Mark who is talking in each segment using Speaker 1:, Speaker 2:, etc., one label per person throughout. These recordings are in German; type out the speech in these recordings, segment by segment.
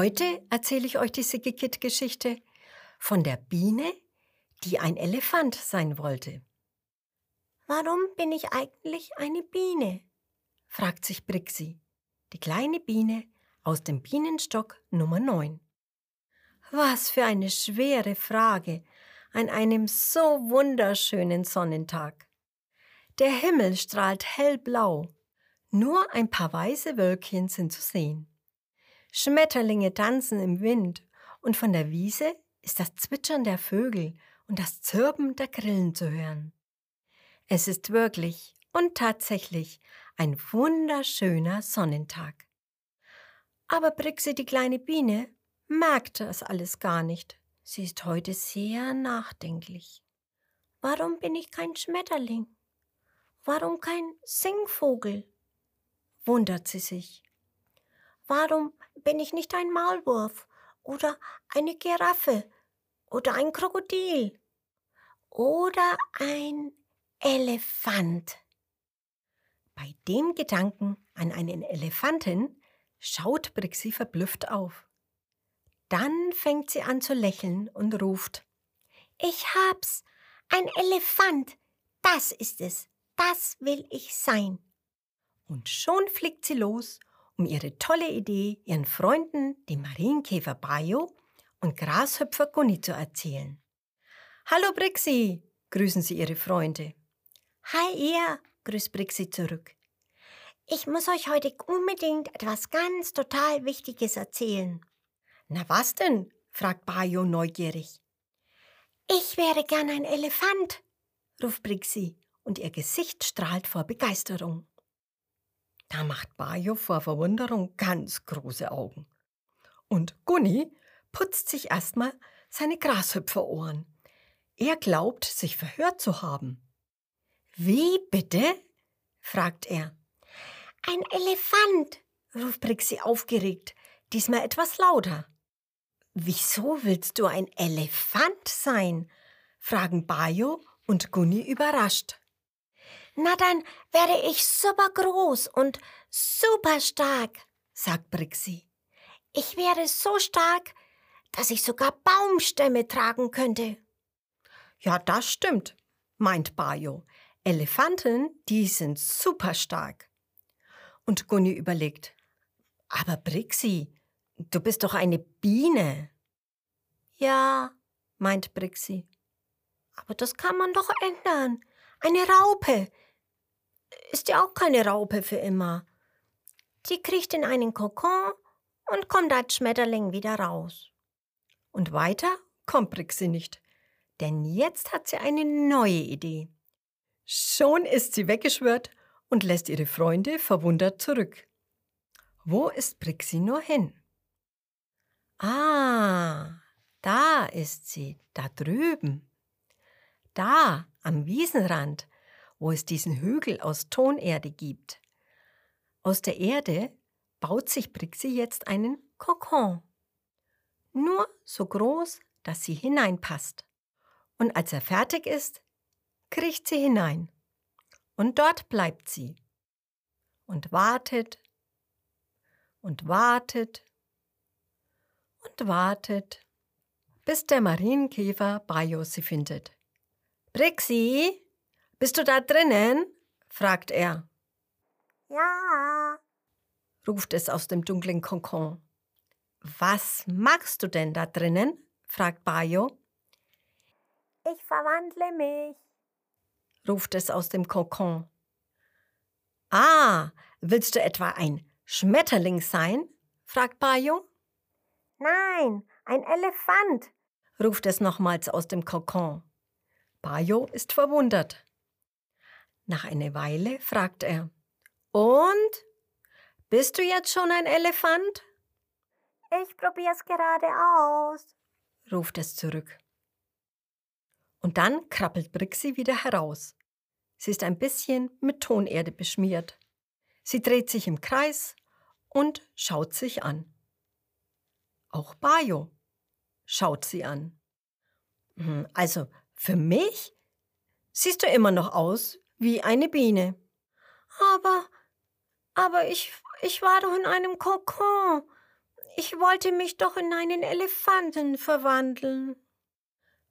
Speaker 1: Heute erzähle ich euch die Siggekit-Geschichte von der Biene, die ein Elefant sein wollte.
Speaker 2: Warum bin ich eigentlich eine Biene?
Speaker 1: fragt sich Brixi, die kleine Biene aus dem Bienenstock Nummer 9. Was für eine schwere Frage an einem so wunderschönen Sonnentag. Der Himmel strahlt hellblau, nur ein paar weiße Wölkchen sind zu sehen. Schmetterlinge tanzen im Wind und von der Wiese ist das Zwitschern der Vögel und das Zirpen der Grillen zu hören. Es ist wirklich und tatsächlich ein wunderschöner Sonnentag. Aber Brixi, die kleine Biene, merkt das alles gar nicht. Sie ist heute sehr nachdenklich.
Speaker 2: Warum bin ich kein Schmetterling? Warum kein Singvogel? wundert sie sich. Warum bin ich nicht ein Maulwurf oder eine Giraffe oder ein Krokodil oder ein Elefant?
Speaker 1: Bei dem Gedanken an einen Elefanten schaut Brixi verblüfft auf. Dann fängt sie an zu lächeln und ruft
Speaker 2: Ich hab's. Ein Elefant. Das ist es. Das will ich sein.
Speaker 1: Und schon fliegt sie los, um ihre tolle Idee ihren Freunden, dem Marienkäfer Bayo und Grashüpfer Gunni zu erzählen. Hallo Brixi, grüßen sie ihre Freunde.
Speaker 2: Hi ihr, grüßt Brixi zurück. Ich muss euch heute unbedingt etwas ganz total Wichtiges erzählen.
Speaker 1: Na was denn? fragt Bayo neugierig.
Speaker 2: Ich wäre gern ein Elefant, ruft Brixi,
Speaker 1: und ihr Gesicht strahlt vor Begeisterung. Da macht Bayo vor Verwunderung ganz große Augen. Und Gunni putzt sich erstmal seine Grashüpferohren. Er glaubt, sich verhört zu haben. Wie bitte? fragt er.
Speaker 2: Ein Elefant, ruft Brixi aufgeregt, diesmal etwas lauter.
Speaker 1: Wieso willst du ein Elefant sein? fragen Bayo und Gunni überrascht.
Speaker 2: Na dann werde ich super groß und super stark, sagt Brixi. Ich wäre so stark, dass ich sogar Baumstämme tragen könnte.
Speaker 1: Ja, das stimmt, meint Bayo. Elefanten, die sind super stark. Und Gunni überlegt, aber Brixi, du bist doch eine Biene.
Speaker 2: Ja, meint Brixi. Aber das kann man doch ändern. Eine Raupe. Ist ja auch keine Raupe für immer. Die kriecht in einen Kokon und kommt als Schmetterling wieder raus.
Speaker 1: Und weiter kommt Brixi nicht, denn jetzt hat sie eine neue Idee. Schon ist sie weggeschwört und lässt ihre Freunde verwundert zurück. Wo ist Brixi nur hin? Ah, da ist sie, da drüben. Da, am Wiesenrand, wo es diesen Hügel aus Tonerde gibt. Aus der Erde baut sich Brixi jetzt einen Kokon. Nur so groß, dass sie hineinpasst. Und als er fertig ist, kriecht sie hinein. Und dort bleibt sie. Und wartet und wartet und wartet, bis der Marienkäfer Bayo sie findet. Brixi, bist du da drinnen? fragt er.
Speaker 2: Ja,
Speaker 1: ruft es aus dem dunklen Kokon. Was machst du denn da drinnen? fragt Bayo.
Speaker 2: Ich verwandle mich,
Speaker 1: ruft es aus dem Kokon. Ah, willst du etwa ein Schmetterling sein? fragt Bayo.
Speaker 2: Nein, ein Elefant,
Speaker 1: ruft es nochmals aus dem Kokon. Bayo ist verwundert. Nach einer Weile fragt er, Und? Bist du jetzt schon ein Elefant?
Speaker 2: Ich probier's gerade aus,
Speaker 1: ruft es zurück. Und dann krabbelt Brixi wieder heraus. Sie ist ein bisschen mit Tonerde beschmiert. Sie dreht sich im Kreis und schaut sich an. Auch Bayo schaut sie an. Hm, also für mich siehst du immer noch aus wie eine Biene.
Speaker 2: Aber, aber ich, ich war doch in einem Kokon. Ich wollte mich doch in einen Elefanten verwandeln.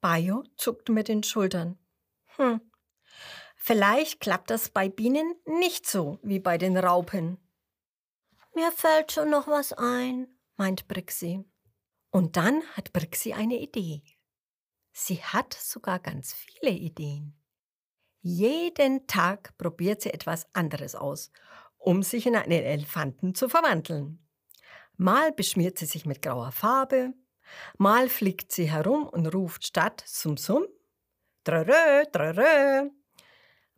Speaker 1: Bayo zuckt mit den Schultern. Hm, vielleicht klappt das bei Bienen nicht so wie bei den Raupen.
Speaker 2: Mir fällt schon noch was ein, meint Brixi.
Speaker 1: Und dann hat Brixi eine Idee. Sie hat sogar ganz viele Ideen. Jeden Tag probiert sie etwas anderes aus, um sich in einen Elefanten zu verwandeln. Mal beschmiert sie sich mit grauer Farbe, mal fliegt sie herum und ruft statt Sum Sum, Trarö, Trarö.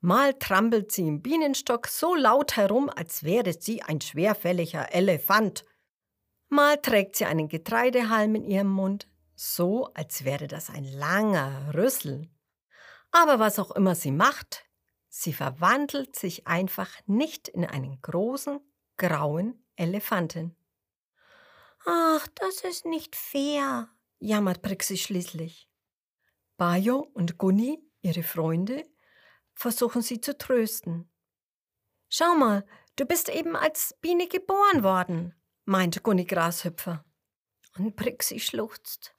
Speaker 1: Mal trampelt sie im Bienenstock so laut herum, als wäre sie ein schwerfälliger Elefant. Mal trägt sie einen Getreidehalm in ihrem Mund, so als wäre das ein langer Rüssel. Aber was auch immer sie macht, sie verwandelt sich einfach nicht in einen großen, grauen Elefanten.
Speaker 2: Ach, das ist nicht fair, jammert Prixi schließlich.
Speaker 1: Bayo und Gunni, ihre Freunde, versuchen sie zu trösten. Schau mal, du bist eben als Biene geboren worden, meint Gunni Grashüpfer.
Speaker 2: Und Prixi schluchzt.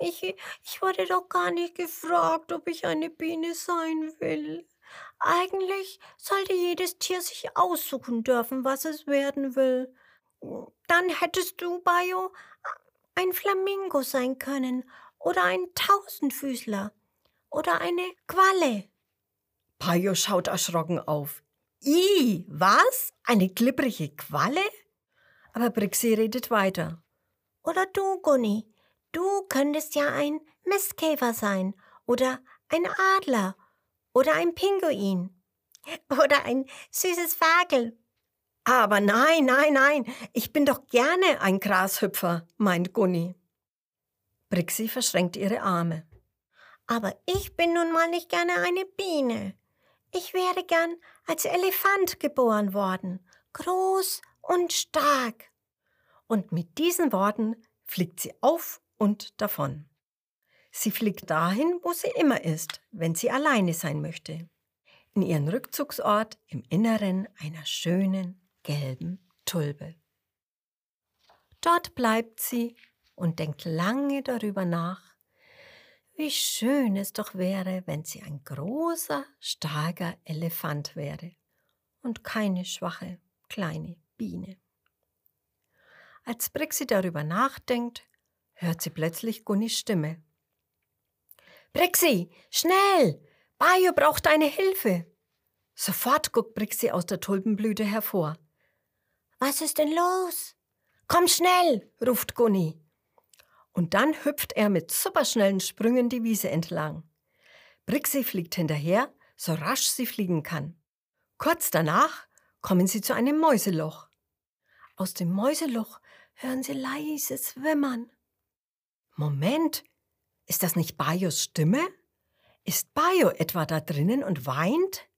Speaker 2: Ich, ich wurde doch gar nicht gefragt, ob ich eine Biene sein will. Eigentlich sollte jedes Tier sich aussuchen dürfen, was es werden will. Dann hättest du, Bayo, ein Flamingo sein können oder ein Tausendfüßler oder eine Qualle.
Speaker 1: Bayo schaut erschrocken auf. I, was? Eine glibbrige Qualle? Aber Brixi redet weiter.
Speaker 2: Oder du, Gunni, du könntest ja ein Mistkäfer sein oder ein Adler oder ein Pinguin oder ein süßes Vogel
Speaker 1: aber nein, nein, nein, ich bin doch gerne ein Grashüpfer, meint Gunni. Brixi verschränkt ihre Arme.
Speaker 2: Aber ich bin nun mal nicht gerne eine Biene. Ich wäre gern als Elefant geboren worden, groß und stark.
Speaker 1: Und mit diesen Worten fliegt sie auf und davon. Sie fliegt dahin, wo sie immer ist, wenn sie alleine sein möchte. In ihren Rückzugsort im Inneren einer schönen, gelben Tulpe. Dort bleibt sie und denkt lange darüber nach, wie schön es doch wäre, wenn sie ein großer, starker Elefant wäre und keine schwache, kleine Biene. Als Brixi darüber nachdenkt, hört sie plötzlich Gunnis Stimme. Brixi, schnell! Bayo braucht deine Hilfe! Sofort guckt Brixi aus der Tulpenblüte hervor.
Speaker 2: Was ist denn los?
Speaker 1: Komm schnell, ruft Gunni. Und dann hüpft er mit superschnellen Sprüngen die Wiese entlang. Brixi fliegt hinterher, so rasch sie fliegen kann. Kurz danach kommen sie zu einem Mäuseloch. Aus dem Mäuseloch hören sie leises Wimmern. Moment, ist das nicht Bajos Stimme? Ist Bajo etwa da drinnen und weint?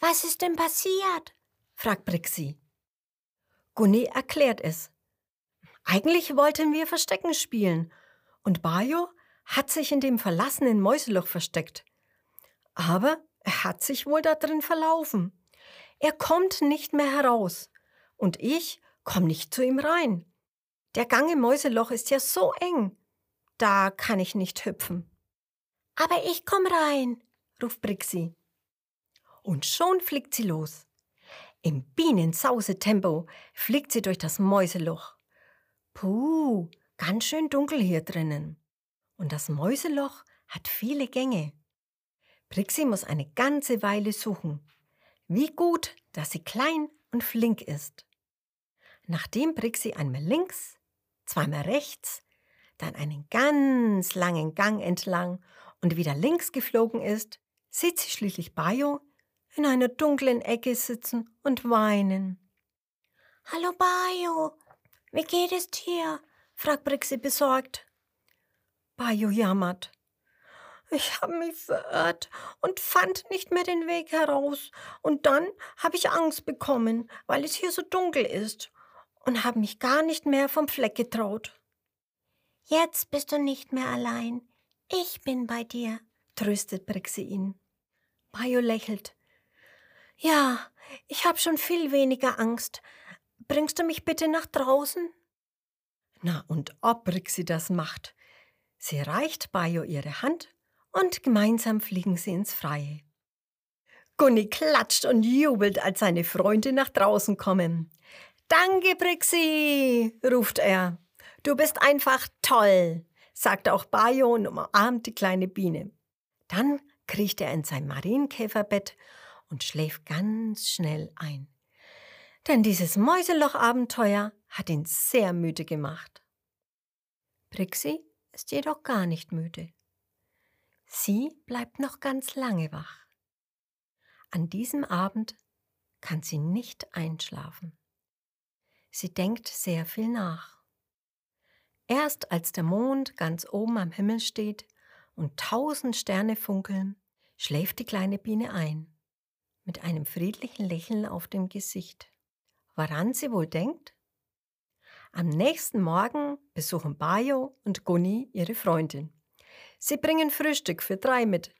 Speaker 2: Was ist denn passiert?
Speaker 1: fragt Brixi. Gunni erklärt es. Eigentlich wollten wir Verstecken spielen und Bayo hat sich in dem verlassenen Mäuseloch versteckt. Aber er hat sich wohl da drin verlaufen. Er kommt nicht mehr heraus und ich komm nicht zu ihm rein. Der Gang im Mäuseloch ist ja so eng. Da kann ich nicht hüpfen.
Speaker 2: Aber ich komm rein, ruft Brixi.
Speaker 1: Und schon fliegt sie los. Im Bienensausetempo fliegt sie durch das Mäuseloch. Puh, ganz schön dunkel hier drinnen. Und das Mäuseloch hat viele Gänge. Brixi muss eine ganze Weile suchen. Wie gut, dass sie klein und flink ist. Nachdem Brixi einmal links, zweimal rechts, dann einen ganz langen Gang entlang und wieder links geflogen ist, sieht sie schließlich Bayo in einer dunklen Ecke sitzen und weinen.
Speaker 2: Hallo Bayo, wie geht es dir? fragt Brixi besorgt.
Speaker 1: Bayo jammert. Ich habe mich verirrt und fand nicht mehr den Weg heraus. Und dann habe ich Angst bekommen, weil es hier so dunkel ist und habe mich gar nicht mehr vom Fleck getraut.
Speaker 2: Jetzt bist du nicht mehr allein. Ich bin bei dir,
Speaker 1: tröstet Brixi ihn. Bayo lächelt. Ja, ich habe schon viel weniger Angst. Bringst du mich bitte nach draußen? Na, und ob Rixi das macht. Sie reicht Bayo ihre Hand und gemeinsam fliegen sie ins Freie. Gunni klatscht und jubelt, als seine Freunde nach draußen kommen. Danke, Brixi, ruft er. Du bist einfach toll, sagt auch Bayo und umarmt die kleine Biene. Dann kriecht er in sein Marienkäferbett und schläft ganz schnell ein. Denn dieses Mäuseloch-Abenteuer hat ihn sehr müde gemacht. Brixi ist jedoch gar nicht müde. Sie bleibt noch ganz lange wach. An diesem Abend kann sie nicht einschlafen. Sie denkt sehr viel nach. Erst als der Mond ganz oben am Himmel steht und tausend Sterne funkeln, schläft die kleine Biene ein, mit einem friedlichen Lächeln auf dem Gesicht. Woran sie wohl denkt? Am nächsten Morgen besuchen Bayo und Gunni ihre Freundin. Sie bringen Frühstück für drei mit.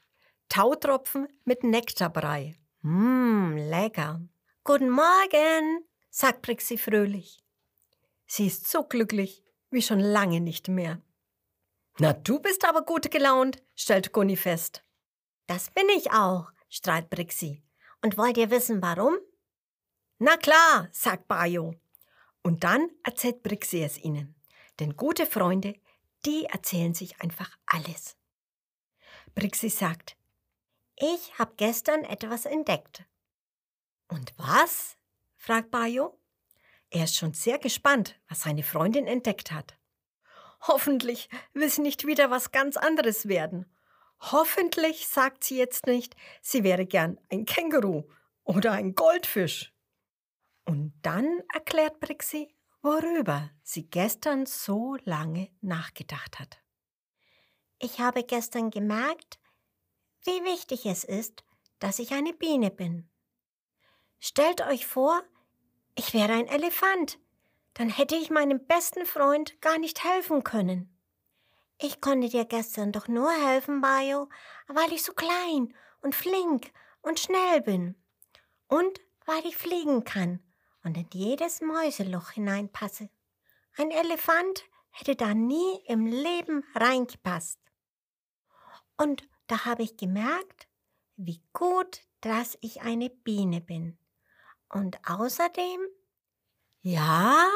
Speaker 1: Tautropfen mit Nektarbrei. Mmm, lecker. Guten Morgen, sagt Brixi fröhlich. Sie ist so glücklich wie schon lange nicht mehr. Na, du bist aber gut gelaunt, stellt Gunni fest.
Speaker 2: Das bin ich auch, strahlt Brixi. Und wollt ihr wissen, warum?
Speaker 1: Na klar, sagt Bayo. Und dann erzählt Brixi es ihnen. Denn gute Freunde, die erzählen sich einfach alles. Brixi sagt,
Speaker 2: ich habe gestern etwas entdeckt.
Speaker 1: Und was? Fragt Bayo. Er ist schon sehr gespannt, was seine Freundin entdeckt hat. Hoffentlich will sie nicht wieder was ganz anderes werden. Hoffentlich sagt sie jetzt nicht, sie wäre gern ein Känguru oder ein Goldfisch. Und dann erklärt Brixi, worüber sie gestern so lange nachgedacht hat.
Speaker 2: Ich habe gestern gemerkt, wie wichtig es ist, dass ich eine Biene bin. Stellt euch vor, ich wäre ein Elefant, dann hätte ich meinem besten Freund gar nicht helfen können. Ich konnte dir gestern doch nur helfen, Bayo, weil ich so klein und flink und schnell bin. Und weil ich fliegen kann und in jedes Mäuseloch hineinpasse. Ein Elefant hätte da nie im Leben reingepasst. Und da habe ich gemerkt, wie gut, dass ich eine Biene bin. Und außerdem?
Speaker 1: Ja?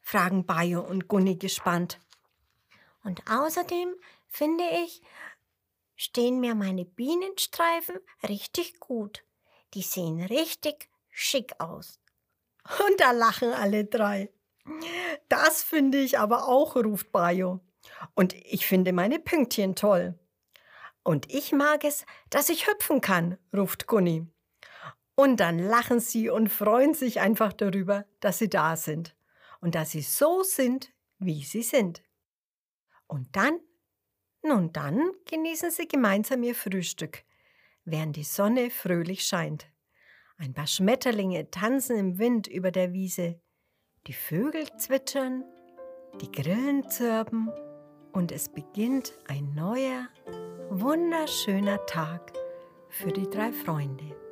Speaker 1: fragen Bayo und Gunni gespannt.
Speaker 2: Und außerdem finde ich, stehen mir meine Bienenstreifen richtig gut. Die sehen richtig schick aus.
Speaker 1: Und da lachen alle drei. Das finde ich aber auch, ruft Bayo. Und ich finde meine Pünktchen toll. Und ich mag es, dass ich hüpfen kann, ruft Gunni. Und dann lachen sie und freuen sich einfach darüber, dass sie da sind und dass sie so sind, wie sie sind. Und dann, nun dann genießen sie gemeinsam ihr Frühstück, während die Sonne fröhlich scheint. Ein paar Schmetterlinge tanzen im Wind über der Wiese, die Vögel zwitschern, die Grillen zirpen und es beginnt ein neuer, wunderschöner Tag für die drei Freunde.